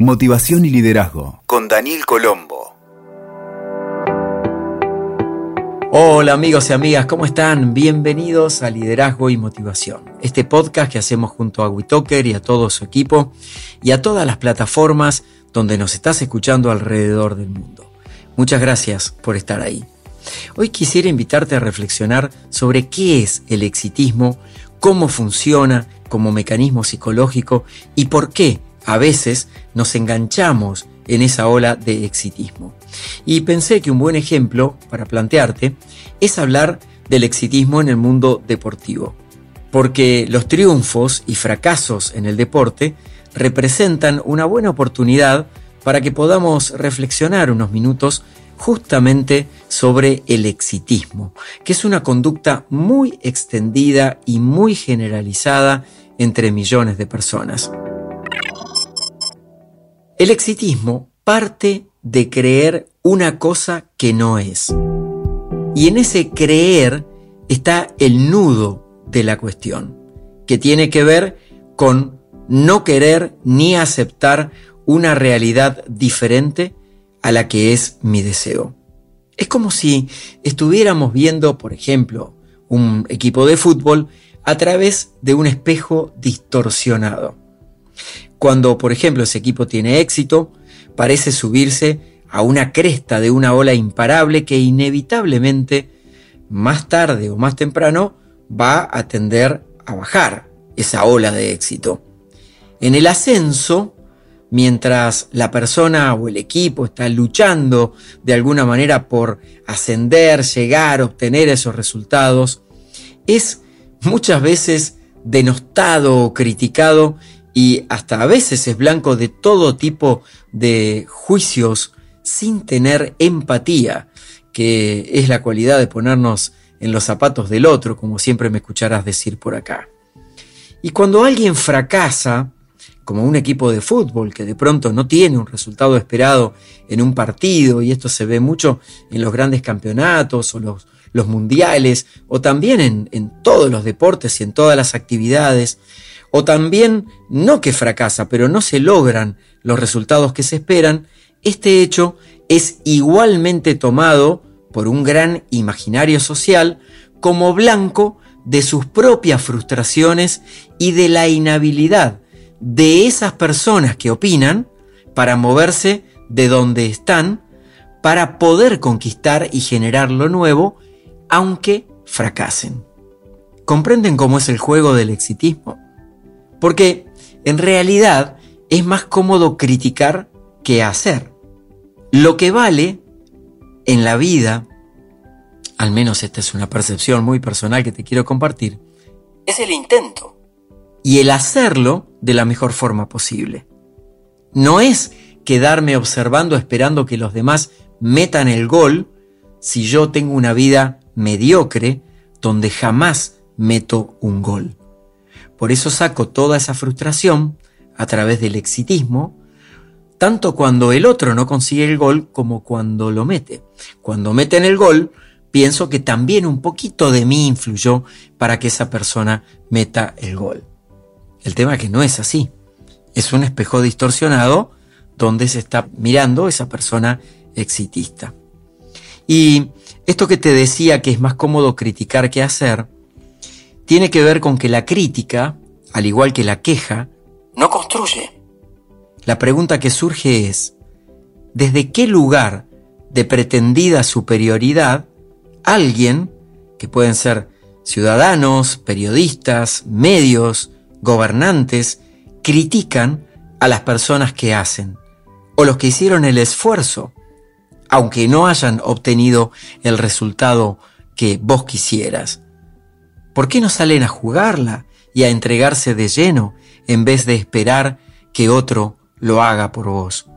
Motivación y liderazgo con Daniel Colombo. Hola amigos y amigas, ¿cómo están? Bienvenidos a Liderazgo y Motivación, este podcast que hacemos junto a WeToker y a todo su equipo y a todas las plataformas donde nos estás escuchando alrededor del mundo. Muchas gracias por estar ahí. Hoy quisiera invitarte a reflexionar sobre qué es el exitismo, cómo funciona como mecanismo psicológico y por qué a veces nos enganchamos en esa ola de exitismo. Y pensé que un buen ejemplo para plantearte es hablar del exitismo en el mundo deportivo, porque los triunfos y fracasos en el deporte representan una buena oportunidad para que podamos reflexionar unos minutos justamente sobre el exitismo, que es una conducta muy extendida y muy generalizada entre millones de personas. El exitismo parte de creer una cosa que no es. Y en ese creer está el nudo de la cuestión, que tiene que ver con no querer ni aceptar una realidad diferente a la que es mi deseo. Es como si estuviéramos viendo, por ejemplo, un equipo de fútbol a través de un espejo distorsionado. Cuando, por ejemplo, ese equipo tiene éxito, parece subirse a una cresta de una ola imparable que inevitablemente, más tarde o más temprano, va a tender a bajar esa ola de éxito. En el ascenso, mientras la persona o el equipo está luchando de alguna manera por ascender, llegar, obtener esos resultados, es muchas veces denostado o criticado y hasta a veces es blanco de todo tipo de juicios sin tener empatía, que es la cualidad de ponernos en los zapatos del otro, como siempre me escucharás decir por acá. Y cuando alguien fracasa, como un equipo de fútbol que de pronto no tiene un resultado esperado en un partido, y esto se ve mucho en los grandes campeonatos o los, mundiales, o también en todos los deportes y en todas las actividades, o también no que fracasa, pero no se logran los resultados que se esperan, este hecho es igualmente tomado por un gran imaginario social como blanco de sus propias frustraciones y de la inhabilidad de esas personas que opinan para moverse de donde están para poder conquistar y generar lo nuevo, aunque fracasen. ¿Comprenden cómo es el juego del exitismo? Porque en realidad es más cómodo criticar que hacer. Lo que vale en la vida, al menos esta es una percepción muy personal que te quiero compartir, es el intento y el hacerlo de la mejor forma posible. No es quedarme observando esperando que los demás metan el gol si yo tengo una vida mediocre donde jamás meto un gol. Por eso saco toda esa frustración a través del exitismo, tanto cuando el otro no consigue el gol como cuando lo mete. Cuando meten el gol, pienso que también un poquito de mí influyó para que esa persona meta el gol. El tema es que no es así. Es un espejo distorsionado donde se está mirando esa persona exitista. Y esto que te decía que es más cómodo criticar que hacer, tiene que ver con que la crítica, al igual que la queja, no construye. La pregunta que surge es, ¿desde qué lugar de pretendida superioridad alguien, que pueden ser ciudadanos, periodistas, medios, gobernantes, critican a las personas que hacen, o los que hicieron el esfuerzo, aunque no hayan obtenido el resultado que vos quisieras? ¿Por qué no salen a jugarla y a entregarse de lleno en vez de esperar que otro lo haga por vos?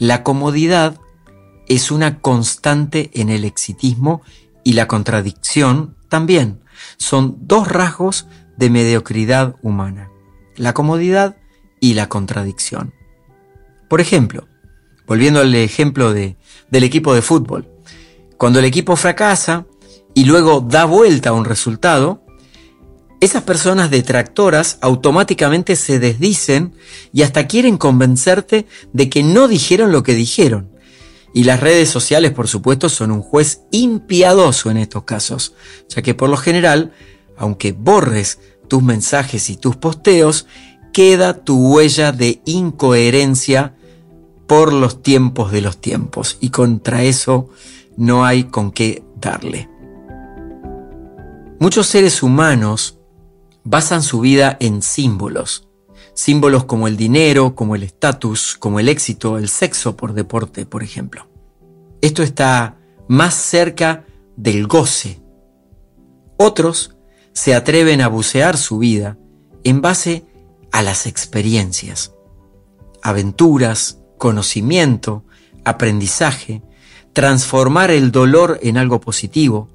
La comodidad es una constante en el exitismo y la contradicción también. Son dos rasgos de mediocridad humana. La comodidad y la contradicción. Por ejemplo, volviendo al ejemplo de, del equipo de fútbol, cuando el equipo fracasa, y luego da vuelta a un resultado, esas personas detractoras automáticamente se desdicen y hasta quieren convencerte de que no dijeron lo que dijeron. Y las redes sociales, por supuesto, son un juez impiadoso en estos casos, ya que por lo general, aunque borres tus mensajes y tus posteos, queda tu huella de incoherencia por los tiempos de los tiempos. Y contra eso no hay con qué darle. Muchos seres humanos basan su vida en símbolos. Símbolos como el dinero, como el estatus, como el éxito, el sexo por deporte, por ejemplo. Esto está más cerca del goce. Otros se atreven a bucear su vida en base a las experiencias, aventuras, conocimiento, aprendizaje, transformar el dolor en algo positivo,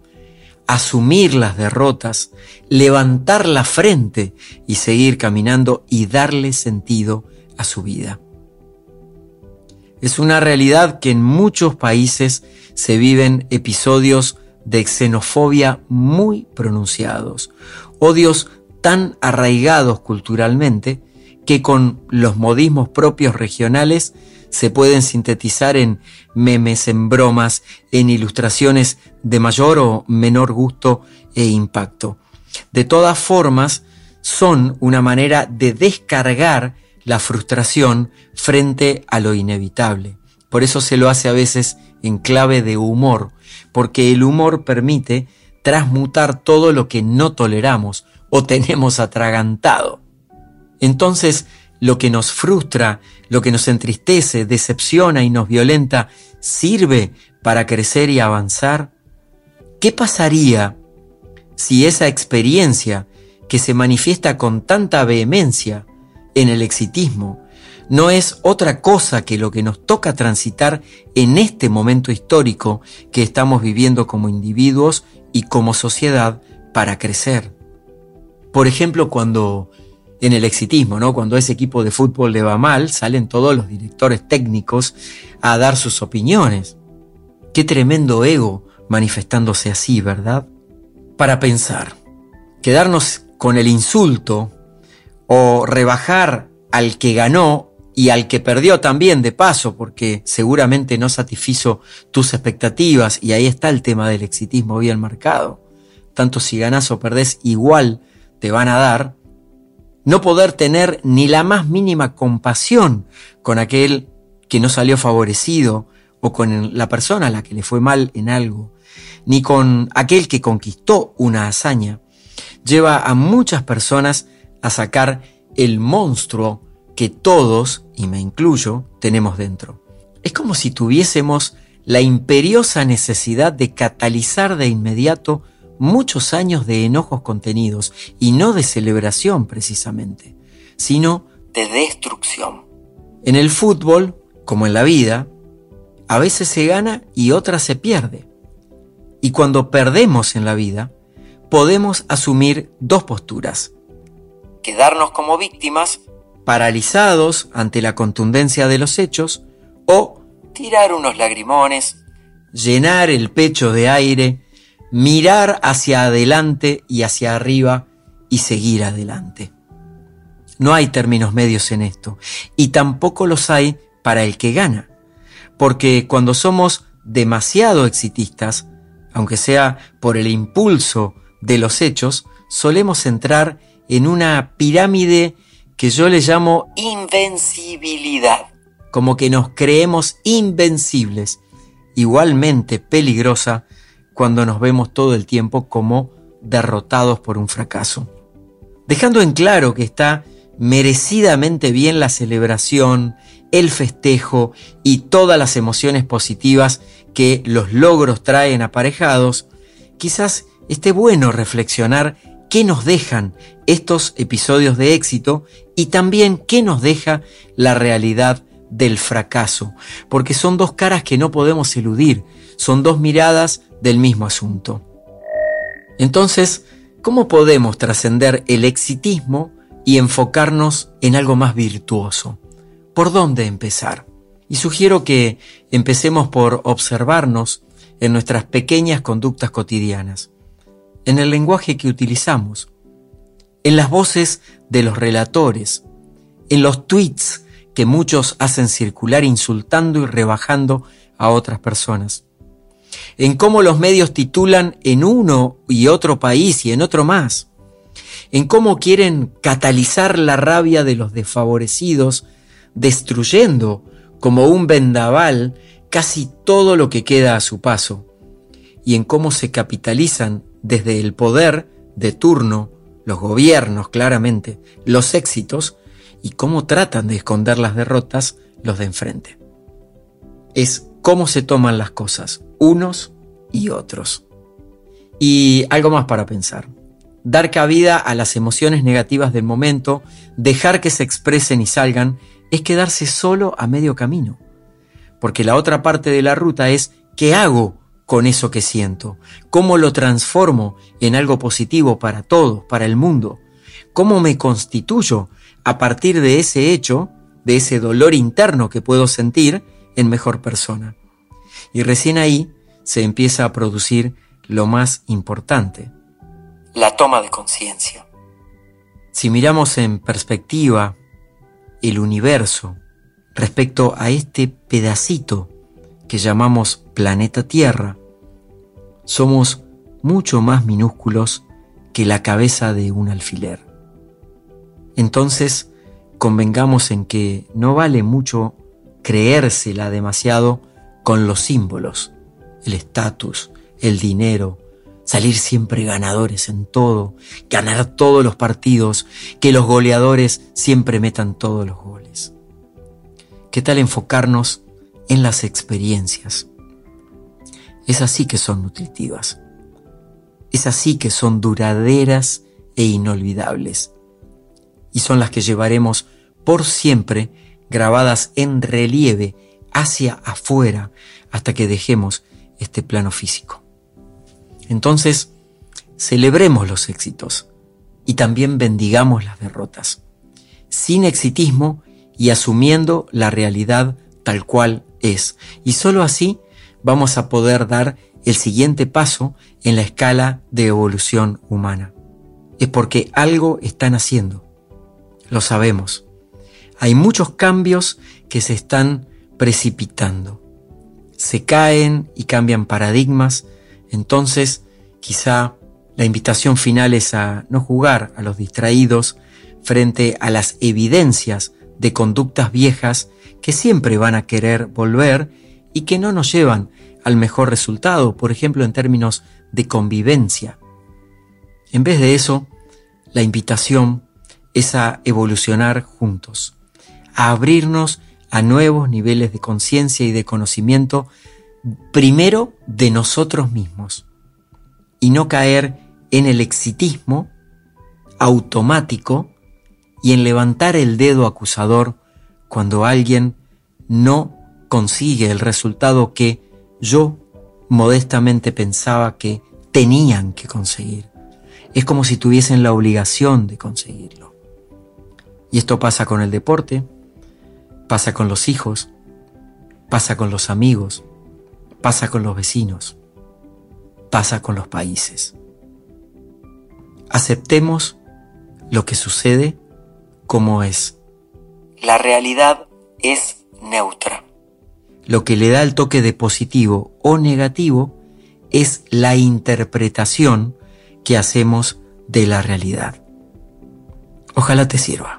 asumir las derrotas, levantar la frente y seguir caminando y darle sentido a su vida. Es una realidad que en muchos países se viven episodios de xenofobia muy pronunciados, odios tan arraigados culturalmente que con los modismos propios regionales se pueden sintetizar en memes, en bromas, en ilustraciones de mayor o menor gusto e impacto. De todas formas, son una manera de descargar la frustración frente a lo inevitable. Por eso se lo hace a veces en clave de humor, porque el humor permite transmutar todo lo que no toleramos o tenemos atragantado. Entonces, lo que nos frustra, lo que nos entristece, decepciona y nos violenta, sirve para crecer y avanzar? ¿Qué pasaría si esa experiencia que se manifiesta con tanta vehemencia en el exitismo no es otra cosa que lo que nos toca transitar en este momento histórico que estamos viviendo como individuos y como sociedad para crecer? Por ejemplo, cuando en el exitismo, ¿no? Cuando ese equipo de fútbol le va mal, salen todos los directores técnicos a dar sus opiniones. Qué tremendo ego manifestándose así, ¿verdad? Para pensar, quedarnos con el insulto o rebajar al que ganó y al que perdió también de paso, porque seguramente no satisfizo tus expectativas, y ahí está el tema del exitismo bien marcado. Tanto si ganás o perdés, igual te van a dar, no poder tener ni la más mínima compasión con aquel que no salió favorecido o con la persona a la que le fue mal en algo, ni con aquel que conquistó una hazaña, lleva a muchas personas a sacar el monstruo que todos, y me incluyo, tenemos dentro. Es como si tuviésemos la imperiosa necesidad de catalizar de inmediato muchos años de enojos contenidos y no de celebración precisamente, sino de destrucción. En el fútbol, como en la vida, a veces se gana y otras se pierde. Y cuando perdemos en la vida, podemos asumir dos posturas. Quedarnos como víctimas, paralizados ante la contundencia de los hechos, o tirar unos lagrimones, llenar el pecho de aire mirar hacia adelante y hacia arriba y seguir adelante. No hay términos medios en esto y tampoco los hay para el que gana, porque cuando somos demasiado exitistas, aunque sea por el impulso de los hechos, solemos entrar en una pirámide que yo le llamo invencibilidad, como que nos creemos invencibles, igualmente peligrosa cuando nos vemos todo el tiempo como derrotados por un fracaso. Dejando en claro que está merecidamente bien la celebración, el festejo y todas las emociones positivas que los logros traen aparejados, quizás esté bueno reflexionar qué nos dejan estos episodios de éxito y también qué nos deja la realidad del fracaso, porque son dos caras que no podemos eludir, son dos miradas del mismo asunto. Entonces, ¿cómo podemos trascender el exitismo y enfocarnos en algo más virtuoso? ¿Por dónde empezar? Y sugiero que empecemos por observarnos en nuestras pequeñas conductas cotidianas, en el lenguaje que utilizamos, en las voces de los relatores, en los tweets que muchos hacen circular insultando y rebajando a otras personas, en cómo los medios titulan en uno y otro país y en otro más, en cómo quieren catalizar la rabia de los desfavorecidos, destruyendo como un vendaval casi todo lo que queda a su paso, y en cómo se capitalizan desde el poder de turno, los gobiernos claramente, los éxitos, y cómo tratan de esconder las derrotas los de enfrente. Es cómo se toman las cosas, unos y otros. Y algo más para pensar. Dar cabida a las emociones negativas del momento, dejar que se expresen y salgan, es quedarse solo a medio camino. Porque la otra parte de la ruta es ¿qué hago con eso que siento? ¿Cómo lo transformo en algo positivo para todos, para el mundo? ¿Cómo me constituyo a partir de ese hecho, de ese dolor interno que puedo sentir, en mejor persona? Y recién ahí se empieza a producir lo más importante, la toma de conciencia. Si miramos en perspectiva el universo respecto a este pedacito que llamamos planeta Tierra, somos mucho más minúsculos que la cabeza de un alfiler. Entonces, convengamos en que no vale mucho creérsela demasiado con los símbolos, el estatus, el dinero, salir siempre ganadores en todo, ganar todos los partidos, que los goleadores siempre metan todos los goles. ¿Qué tal enfocarnos en las experiencias? Es así que son nutritivas. Es así que son duraderas e inolvidables. Y son las que llevaremos por siempre grabadas en relieve hacia afuera hasta que dejemos este plano físico. Entonces, celebremos los éxitos y también bendigamos las derrotas, sin exitismo y asumiendo la realidad tal cual es. Y sólo así vamos a poder dar el siguiente paso en la escala de evolución humana. Es porque algo están haciendo. Lo sabemos. Hay muchos cambios que se están precipitando se caen y cambian paradigmas, entonces quizá la invitación final es a no jugar a los distraídos frente a las evidencias de conductas viejas que siempre van a querer volver y que no nos llevan al mejor resultado, por ejemplo en términos de convivencia. En vez de eso, la invitación es a evolucionar juntos, a abrirnos a nuevos niveles de conciencia y de conocimiento, primero de nosotros mismos, y no caer en el exitismo automático y en levantar el dedo acusador cuando alguien no consigue el resultado que yo modestamente pensaba que tenían que conseguir. Es como si tuviesen la obligación de conseguirlo. Y esto pasa con el deporte, Pasa con los hijos, pasa con los amigos, pasa con los vecinos, pasa con los países. Aceptemos lo que sucede como es. La realidad es neutra. Lo que le da el toque de positivo o negativo es la interpretación que hacemos de la realidad. Ojalá te sirva.